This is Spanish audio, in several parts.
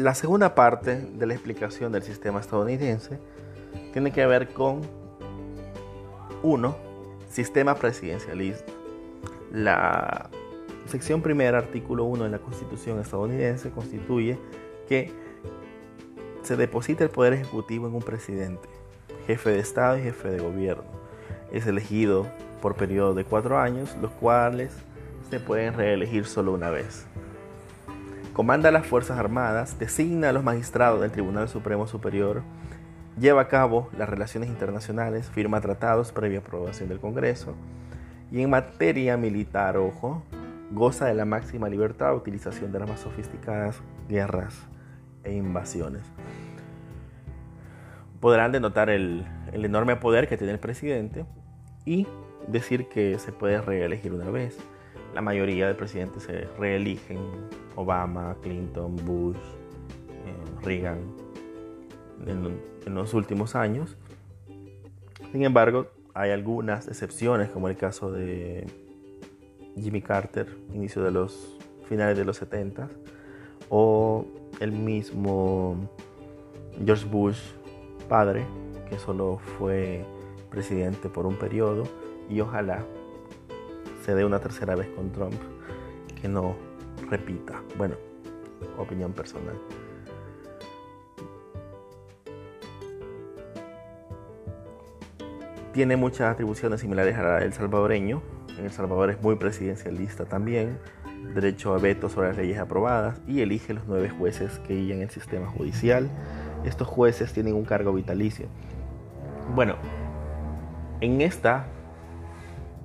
La segunda parte de la explicación del sistema estadounidense tiene que ver con, uno, sistema presidencialista. La sección primera, artículo 1 de la Constitución estadounidense constituye que se deposita el poder ejecutivo en un presidente, jefe de Estado y jefe de gobierno. Es elegido por periodo de cuatro años, los cuales se pueden reelegir solo una vez. Comanda las Fuerzas Armadas, designa a los magistrados del Tribunal Supremo Superior, lleva a cabo las relaciones internacionales, firma tratados previa aprobación del Congreso y en materia militar, ojo, goza de la máxima libertad, utilización de las más sofisticadas guerras e invasiones. Podrán denotar el, el enorme poder que tiene el presidente y decir que se puede reelegir una vez. La mayoría de presidentes se reeligen, Obama, Clinton, Bush, eh, Reagan, en, los últimos años. Sin embargo, hay algunas excepciones, como el caso de Jimmy Carter, inicio de los finales de los 70, o el mismo George Bush, padre, que solo fue presidente por un periodo, y ojalá se dé una tercera vez con Trump, que no repita. Bueno, opinión personal. Tiene muchas atribuciones similares a del salvadoreño. En El Salvador es muy presidencialista también, derecho a veto sobre las leyes aprobadas y elige los nueve jueces que guían el sistema judicial. Estos jueces tienen un cargo vitalicio. Bueno, en esta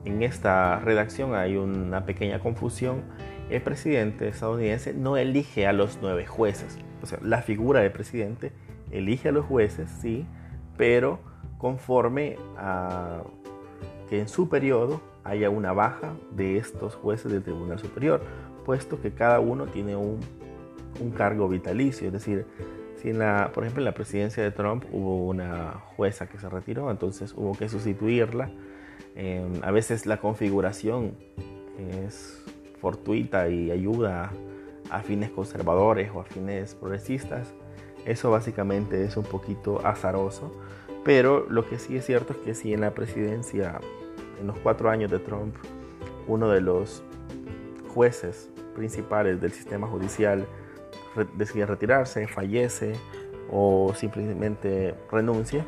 en esta redacción hay una pequeña confusión. El presidente estadounidense no elige a los nueve jueces. O sea, la figura del presidente elige a los jueces, sí, pero conforme a que en su periodo haya una baja de estos jueces del Tribunal Superior, puesto que cada uno tiene un, un cargo vitalicio. Es decir, si en la, por ejemplo en la presidencia de Trump hubo una jueza que se retiró, entonces hubo que sustituirla Em, a veces la configuración es fortuita y ayuda a fines conservadores o a fines progresistas. Eso básicamente es un poquito azaroso. Pero lo que sí es cierto es que si en la presidencia, en los cuatro años de Trump, uno de los jueces principales del sistema judicial decide retirarse, fallece o simplemente renuncia,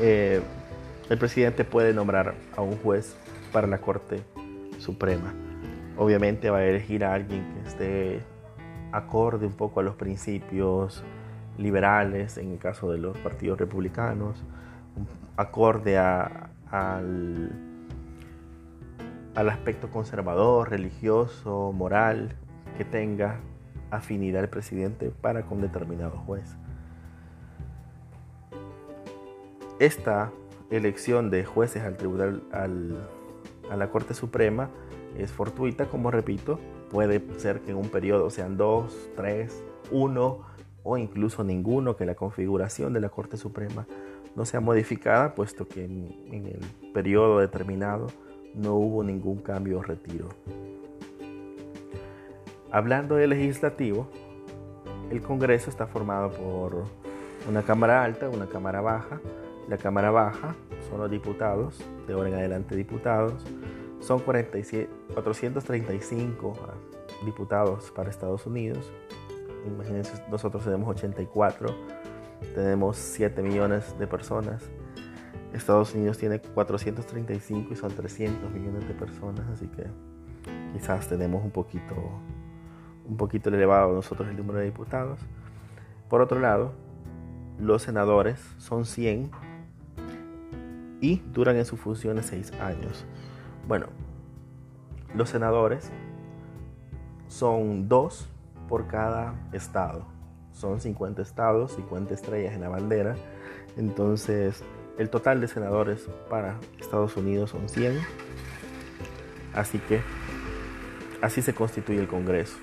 eh, el presidente puede nombrar a un juez para la Corte Suprema. Obviamente va a elegir a alguien que esté acorde un poco a los principios liberales, en el caso de los partidos republicanos, acorde al, al aspecto conservador, religioso, moral que tenga afinidad el presidente para con determinado juez. Esta elección de jueces al tribunal, a la Corte Suprema es fortuita, como repito, puede ser que en un periodo sean dos, tres, uno o incluso ninguno, que la configuración de la Corte Suprema no sea modificada, puesto que en, en el periodo determinado no hubo ningún cambio o retiro. Hablando de legislativo, el Congreso está formado por una Cámara Alta, una Cámara Baja, la Cámara Baja son los diputados, de ahora en adelante diputados. Son 435 ah, diputados para Estados Unidos. Imagínense, nosotros tenemos 84, tenemos 7 millones de personas. Estados Unidos tiene 435 y son 300 millones de personas, así que quizás tenemos un poquito, un poquito elevado nosotros el número de diputados. Por otro lado, los senadores son 100 y duran en sus funciones seis años. Bueno, los senadores son dos por cada estado. Son 50 estados, 50 estrellas en la bandera. Entonces, el total de senadores para Estados Unidos son 100. Así que así se constituye el Congreso.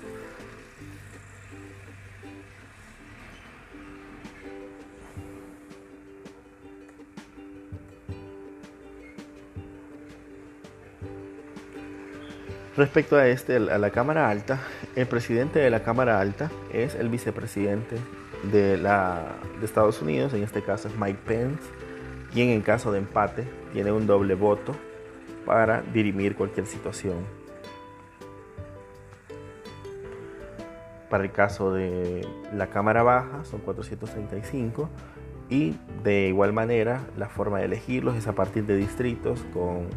Respecto a este, a la Cámara Alta, el presidente de la Cámara Alta es el vicepresidente de, la, de Estados Unidos, en este caso es Mike Pence, quien en caso de empate tiene un doble voto para dirimir cualquier situación. Para el caso de la Cámara Baja son 435 y de igual manera la forma de elegirlos es a partir de distritos con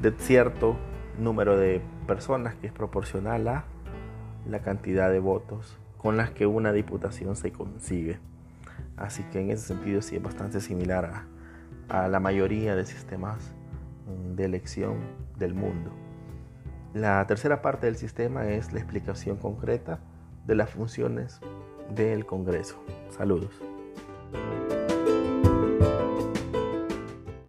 de cierto número de personas que es proporcional a la cantidad de votos con las que una diputación se consigue. Así que en ese sentido sí es bastante similar a, a la mayoría de sistemas mm, de elección del mundo. La tercera parte del sistema es la explicación concreta de las funciones del Congreso. Saludos.